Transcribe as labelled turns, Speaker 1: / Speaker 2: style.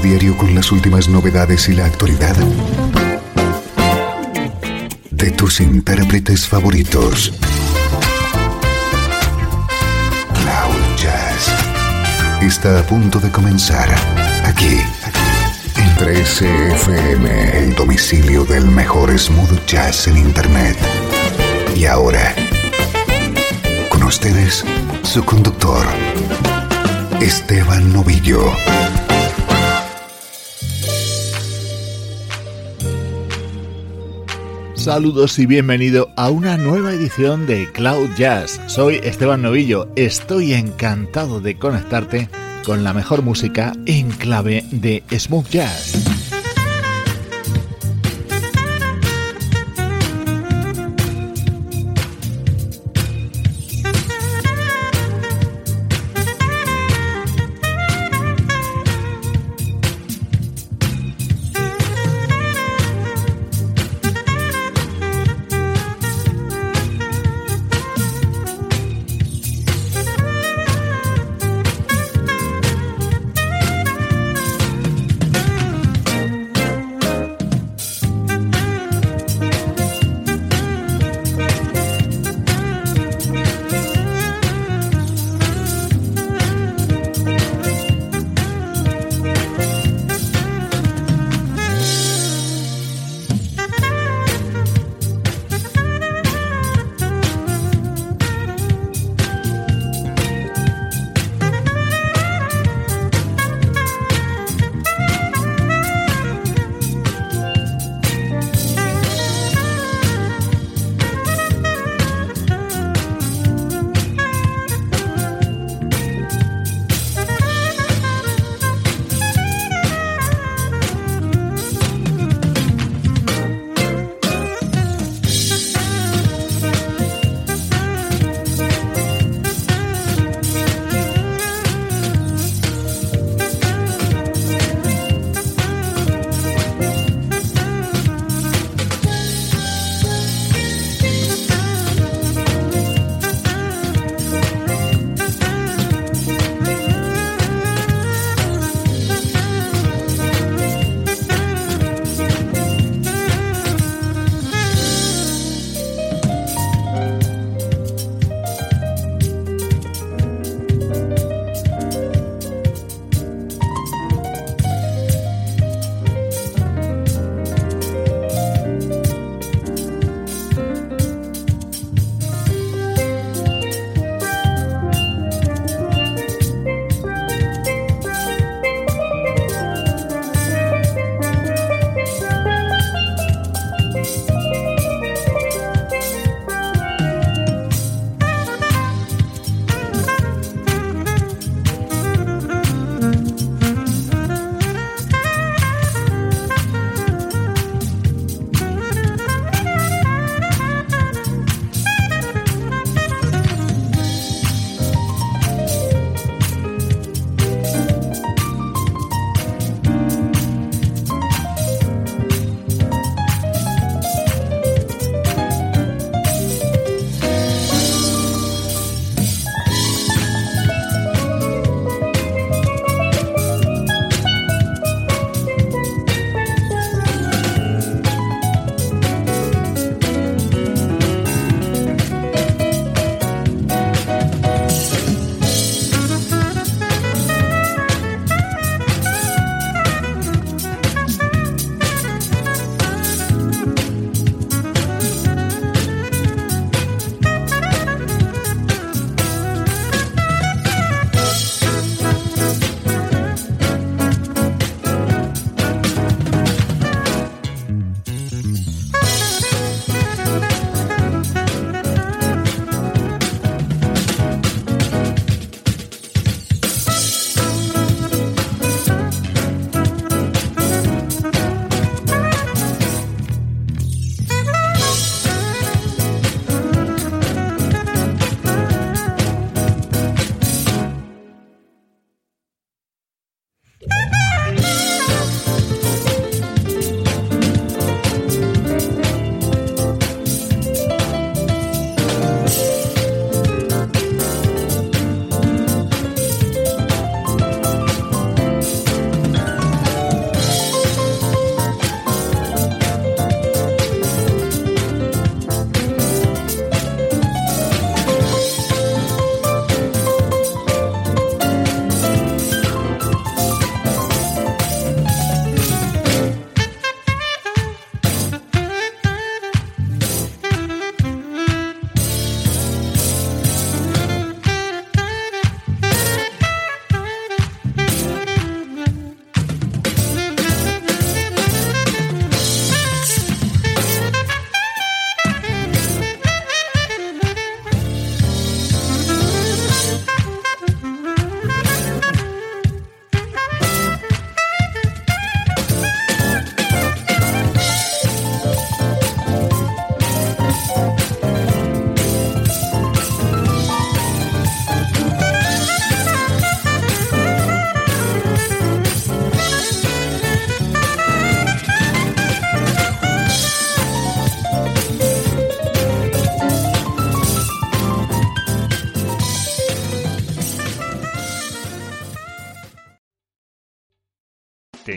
Speaker 1: Diario con las últimas novedades y la actualidad de tus intérpretes favoritos. Cloud Jazz está a punto de comenzar aquí, en 13FM, el domicilio del mejor smooth jazz en Internet. Y ahora, con ustedes, su conductor, Esteban Novillo.
Speaker 2: Saludos y bienvenido a una nueva edición de Cloud Jazz. Soy Esteban Novillo. Estoy encantado de conectarte con la mejor música en clave de smooth jazz.